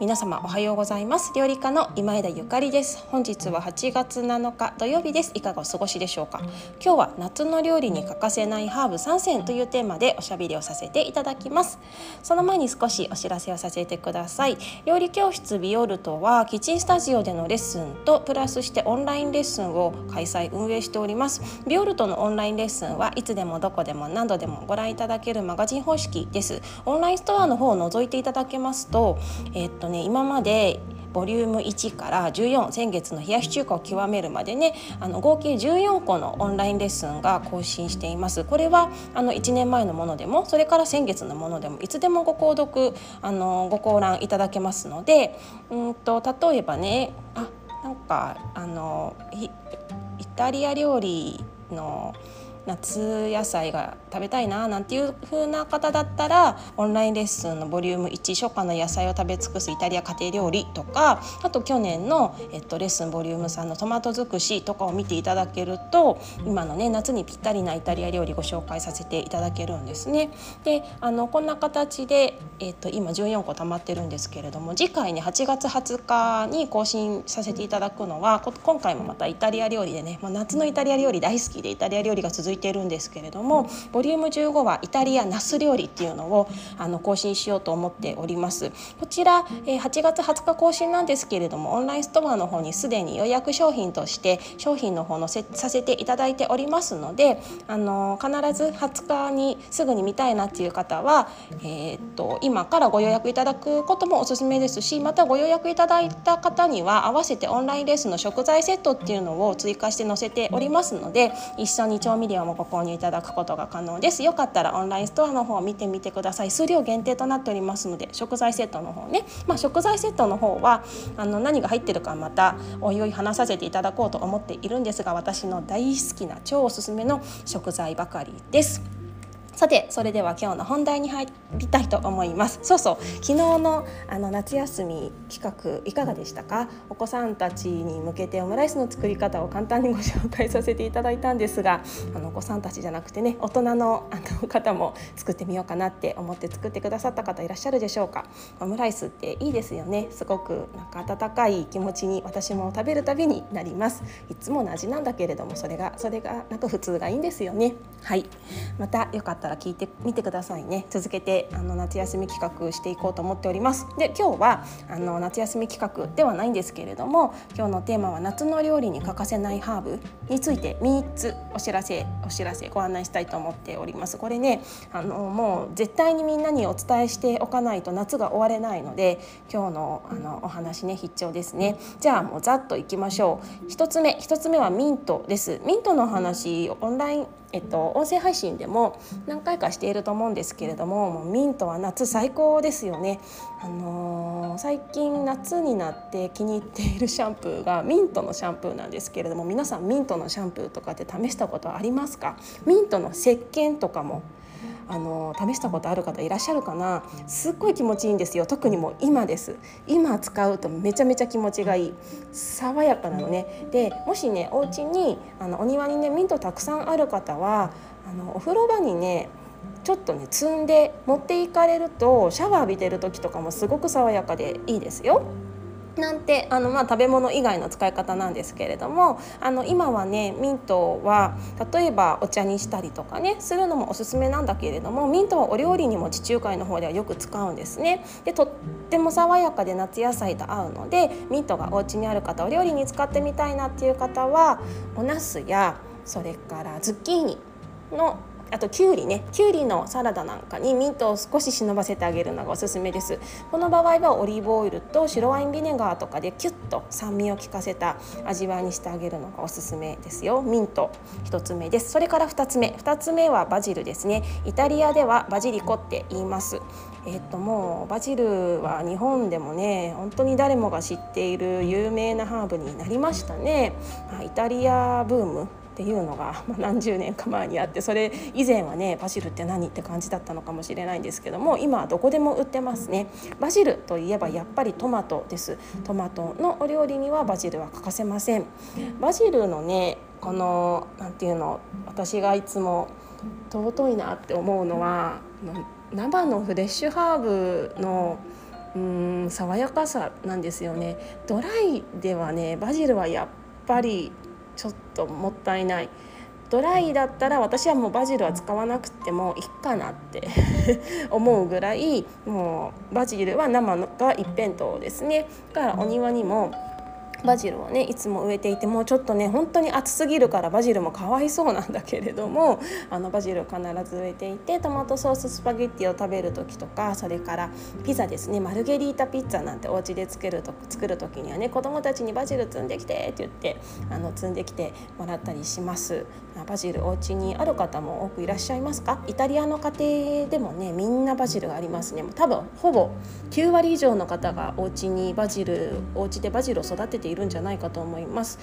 皆様おはようございます。料理家の今枝ゆかりです。本日は8月7日土曜日です。いかがお過ごしでしょうか？今日は夏の料理に欠かせないハーブ3選というテーマでおしゃべりをさせていただきます。その前に少しお知らせをさせてください。料理教室ビオルトはキッチンスタジオでのレッスンとプラスしてオンラインレッスンを開催運営しております。ビオルトのオンラインレッスンはいつでもどこでも何度でもご覧いただけるマガジン方式です。オンラインストアの方を覗いていただけますとえー、っとね今までボリューム1から14先月の冷やし中華を極めるまでねあの合計14個のオンラインレッスンが更新しています。これはあの1年前のものでもそれから先月のものでもいつでもご購読あのご講覧いただけますのでうんと例えばねあなんかあのイタリア料理の夏野菜が食べたいななんていう風な方だったらオンラインレッスンのボリューム1初夏の野菜を食べ尽くすイタリア家庭料理とかあと去年の、えっと、レッスンボリューム3のトマト尽くしとかを見ていただけると今のね夏にぴったりなイタリア料理ご紹介させていただけるんですね。であのこんな形で、えっと、今14個溜まってるんですけれども次回ね8月20日に更新させていただくのは今回もまたイタリア料理でね、まあ、夏のイタリア料理大好きでイタリア料理が続いていてるんですけれどもボリューム15はイタリアナス料理っていうのをあの更新しようと思っております。こちら、え8月20日更新なんですけれどもオンラインストアの方にすでに予約商品として商品の方載せさせていただいておりますのであの必ず20日にすぐに見たいなっていう方は、えー、っと今からご予約いただくこともおすすめですしまたご予約いただいた方には合わせてオンラインレッスの食材セットっていうのを追加して載せておりますので一緒に調味料もご購入いただくことが可能です。よかったらオンラインストアの方を見てみてください。数量限定となっておりますので食材セットの方ね、まあ、食材セットの方はあの何が入ってるかまたおいおい話させていただこうと思っているんですが私の大好きな超おすすめの食材ばかりです。さてそれでは今日の本題に入りたいと思います。そうそう昨日のあの夏休み企画いかがでしたか？お子さんたちに向けてオムライスの作り方を簡単にご紹介させていただいたんですがあのお子さんたちじゃなくてね大人のあの方も作ってみようかなって思って作ってくださった方いらっしゃるでしょうか？オムライスっていいですよね。すごくなんか温かい気持ちに私も食べるたびになります。いつもの味なんだけれどもそれがそれがなんか普通がいいんですよね。はい。またよかったったら聞いてみてくださいね。続けてあの夏休み企画していこうと思っております。で今日はあの夏休み企画ではないんですけれども今日のテーマは夏の料理に欠かせないハーブについて3つお知らせお知らせご案内したいと思っております。これねあのもう絶対にみんなにお伝えしておかないと夏が終われないので今日のあのお話ね必聴ですね。じゃあもうざっといきましょう。1つ目。1つ目はミントです。ミントの話オンラインえっと、音声配信でも何回かしていると思うんですけれどももうミントは夏最高ですよね、あのー、最近夏になって気に入っているシャンプーがミントのシャンプーなんですけれども皆さんミントのシャンプーとかって試したことありますか？ミントの石鹸とかもあの試したことある方いらっしゃるかな？すっごい気持ちいいんですよ。特にもう今です。今使うとめちゃめちゃ気持ちがいい。爽やかなのね。でもしねお家にあのお庭にねミントたくさんある方はあのお風呂場にねちょっとね積んで持っていかれるとシャワー浴びてる時とかもすごく爽やかでいいですよ。なんてあの、まあ、食べ物以外の使い方なんですけれどもあの今はねミントは例えばお茶にしたりとかねするのもおすすめなんだけれどもミントはお料理にも地中海の方ではよく使うんですね。でとっても爽やかで夏野菜と合うのでミントがお家にある方お料理に使ってみたいなっていう方はお茄子やそれからズッキーニのあときゅうりねきゅうりのサラダなんかにミントを少し忍ばせてあげるのがおすすめです。この場合はオリーブオイルと白ワインビネガーとかでキュッと酸味を効かせた味わいにしてあげるのがおすすめですよ。ミント1つ目です。それから2つ目。2つ目はバジルですね。イタリアではバジリコって言います。えっともうバジルは日本でもね本当に誰もが知っている有名なハーブになりましたね。イタリアブームっていうのが、ま何十年か前にあってそれ以前はねバジルって何って感じだったのかもしれないんですけども今はどこでも売ってますね。バジルといえばやっぱりトマトです。トマトのお料理にはバジルは欠かせません。バジルのねこの何ていうの私がいつも尊いなって思うのは生のフレッシュハーブのうん爽やかさなんですよね。ドライではねバジルはやっぱりちょっともったいない。ドライだったら私はもうバジルは使わなくてもいいかなって 思うぐらいもうバジルは生のが一辺倒ですね。だからお庭にもバジルをねいつも植えていてもうちょっとね本当に暑すぎるからバジルもかわいそうなんだけれどもあのバジルを必ず植えていてトマトソーススパゲッティを食べる時とかそれからピザですねマルゲリータピッツァなんてお家で作ると作る時にはね子供たちにバジル摘んできてって言ってあの摘んできてもらったりします。バジルお家にある方も多くいらっしゃいますか？イタリアの家庭でもねみんなバジルがありますね。多分ほぼ9割以上の方がお家にバジルお家でバジルを育てていいるんじゃないかと思います。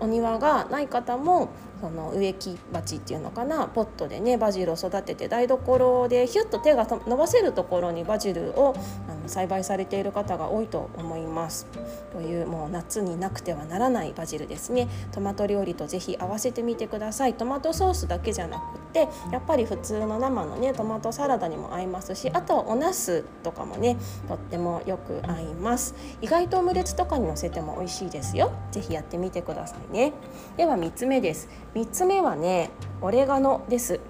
お庭がない方もその植木鉢っていうのかなポットでねバジルを育てて台所でヒュッと手が伸ばせるところにバジルをあの栽培されている方が多いと思います。というもう夏になくてはならないバジルですね。トマト料理とぜひ合わせてみてください。トマトソースだけじゃなくてやっぱり普通の生のねトマトサラダにも合いますしあとはお茄子とかもねとってもよく合います。意外とオムレツとかにのせても美味しいですよ。ぜひやってみてくださいね。では3つ目です。3つ目はねオレガノです。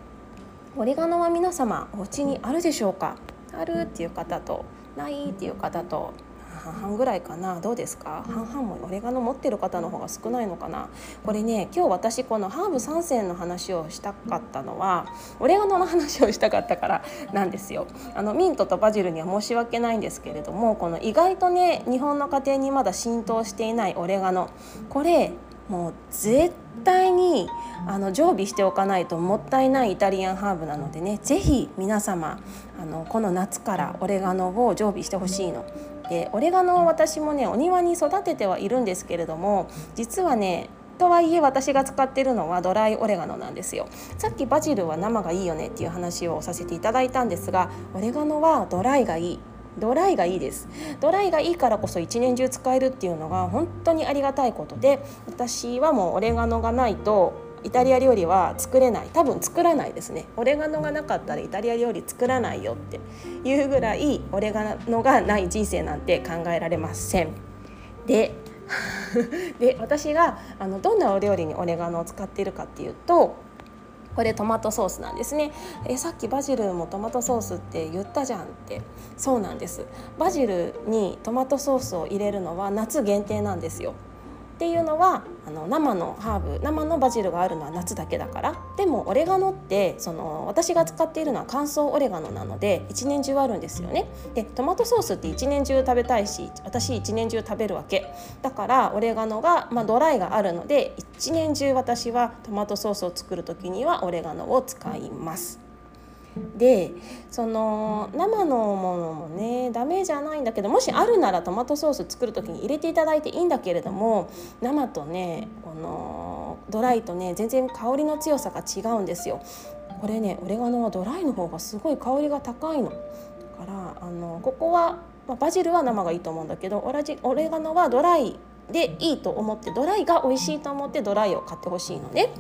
オレガノは皆様お家にあるでしょうか？あるっていう方とないっていう方と半々ぐらいかな。どうですか？半々もオレガノ持ってる方の方が少ないのかな？これね今日私このハーブ3選の話をしたかったのはオレガノの話をしたかったからなんですよ。あのミントとバジルには申し訳ないんですけれどもこの意外とね日本の家庭にまだ浸透していないオレガノこれもう絶対にあの常備しておかないともったいないイタリアンハーブなのでね是非皆様あのこの夏からオレガノを常備してほしいの。でオレガノを私もねお庭に育ててはいるんですけれども実はねとはいえ私が使ってるのはドライオレガノなんですよ。さっきバジルは生がいいよねっていう話をさせていただいたんですがオレガノはドライがいい。ドライがいいです。ドライがいいからこそ一年中使えるっていうのが本当にありがたいことで私はもうオレガノがないとイタリア料理は作れない。多分作らないですね。オレガノがなかったらイタリア料理作らないよっていうぐらいオレガノがない人生なんて考えられません。で で私があのどんなお料理にオレガノを使っているかっていうとこれトマトソースなんですね。えさっきバジルもトマトソースって言ったじゃんって。そうなんです。バジルにトマトソースを入れるのは夏限定なんですよ。っていうのはあの生のハーブ生のバジルがあるのは夏だけだから。でもオレガノってその私が使っているのは乾燥オレガノなので一年中あるんですよね。でトマトソースって一年中食べたいし私一年中食べるわけ。だからオレガノが、まあ、ドライがあるので一年中私はトマトソースを作る時にはオレガノを使います。でその生のものもねダメじゃないんだけどもしあるならトマトソース作る時に入れていただいていいんだけれども生とねこのドライとね全然香りの強さが違うんですよ。これねオレガノはドライの方がすごい香りが高いの。だからあのここは、まあ、バジルは生がいいと思うんだけどオラジオレガノはドライでいいと思ってドライが美味しいと思ってドライを買ってほしいのね。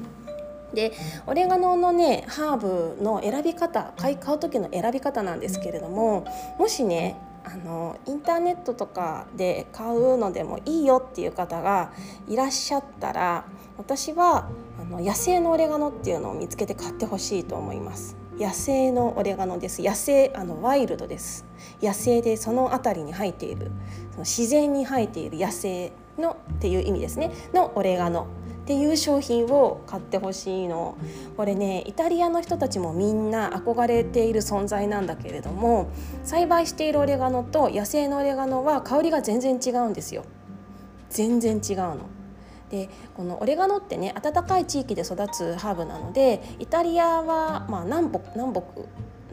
でオレガノのねハーブの選び方買い買う時の選び方なんですけれどももしねあのインターネットとかで買うのでもいいよっていう方がいらっしゃったら私はあの野生のオレガノっていうのを見つけて買ってほしいと思います。野生のオレガノです。野生あのワイルドです。野生でその辺りに生えているその自然に生えている野生のっていう意味ですね。のオレガノ。っていう商品を買ってほしいのこれねイタリアの人たちもみんな憧れている存在なんだけれども栽培しているオレガノと野生のオレガノは香りが全然違うんですよ全然違うの。でこのオレガノってね暖かい地域で育つハーブなのでイタリアは、まあ、南北南北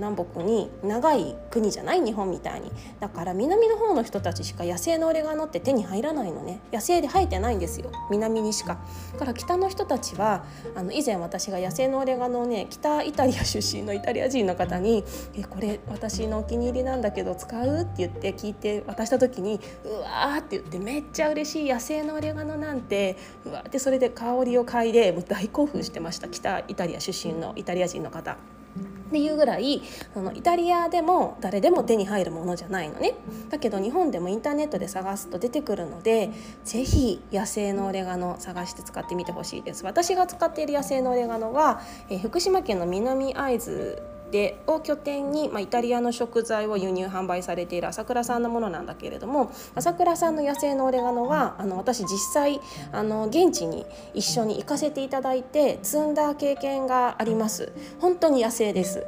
南北に長い国じゃない日本みたいに。だから南の方の人たちしか野生のオレガノって手に入らないのね。野生で生えてないんですよ。南にしか。だから北の人たちはあの以前私が野生のオレガノをね北イタリア出身のイタリア人の方に「えこれ私のお気に入りなんだけど使う?」って言って聞いて渡した時に「うわ」って言ってめっちゃ嬉しい。野生のオレガノなんてうわってそれで香りを嗅いでもう大興奮してました。北イタリア出身のイタリア人の方。っていうぐらいあのイタリアでも誰でも手に入るものじゃないのね。だけど日本でもインターネットで探すと出てくるので是非野生のオレガノ探して使ってみてほしいです。私が使っている野生のオレガノは、えー、福島県の南会津でを拠点に、まあ、イタリアの食材を輸入販売されている朝倉さんのものなんだけれども朝倉さんの野生のオレガノはあの私実際あの現地に一緒に行かせていただいて積んだ経験があります。本当に野生です。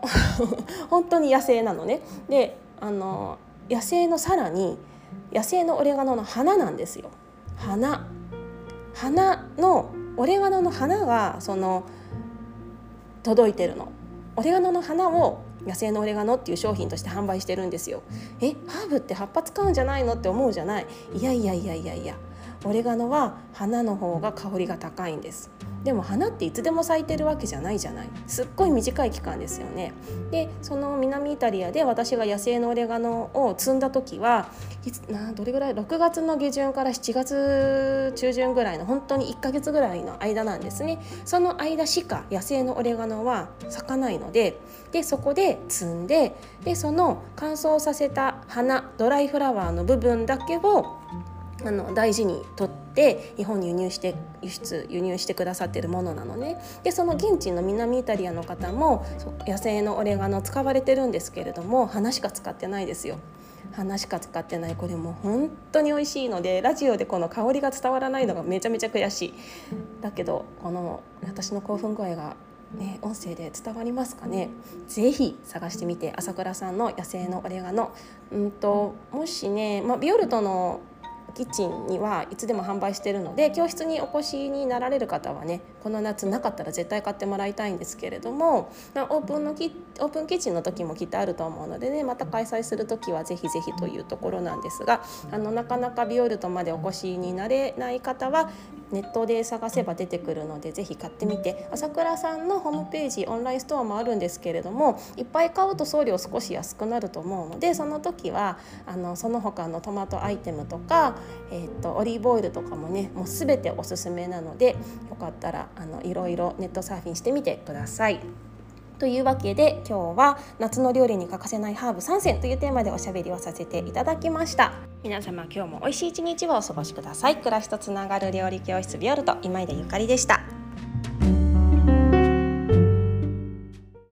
本当に野生なのね。であの野生のさらに野生のオレガノの花なんですよ。花。花のオレガノの花がその届いてるの。オレガノの花を野生のオレガノっていう商品として販売してるんですよ。えハーブって葉っぱ使うんじゃないのって思うじゃない。いやいやいやいやいや。オレガノは花の方が香りが高いんです。でも花っていつでも咲いてるわけじゃないじゃない。すっごい短い期間ですよね。でその南イタリアで私が野生のオレガノを摘んだ時はいつなどれぐらい？6月の下旬から7月中旬ぐらいの本当に1ヶ月ぐらいの間なんですね。その間しか野生のオレガノは咲かないのででそこで摘んででその乾燥させた花ドライフラワーの部分だけをあの大事にとって日本に輸入して輸出輸入してくださってるものなのね。でその現地の南イタリアの方も野生のオレガノ使われてるんですけれども花しか使ってないですよ。花しか使ってない。これも本当に美味しいのでラジオでこの香りが伝わらないのがめちゃめちゃ悔しい。だけどこの私の興奮具合がね、音声で伝わりますかね。ぜひ探してみて朝倉さんの野生のオレガノ。うんともしね、まあ、ビオルトのキッチンにはいつでも販売してるので教室にお越しになられる方はねこの夏なかったら絶対買ってもらいたいんですけれどもオープンのキオープンキッチンの時もきっとあると思うのでねまた開催する時はぜひぜひというところなんですがあのなかなかビオルトまでお越しになれない方はネットで探せば出てくるのでぜひ買ってみて朝倉さんのホームページオンラインストアもあるんですけれどもいっぱい買うと送料少し安くなると思うのでその時はあのその他のトマトアイテムとか、えーと、オリーブオイルとかもねもう全ておすすめなのでよかったらあのいろいろネットサーフィンしてみてください。というわけで今日は夏の料理に欠かせないハーブ3選というテーマでおしゃべりをさせていただきました。皆様今日も美味しい一日をお過ごしください。暮らしとつながる料理教室ビオルト今井田ゆかりでした。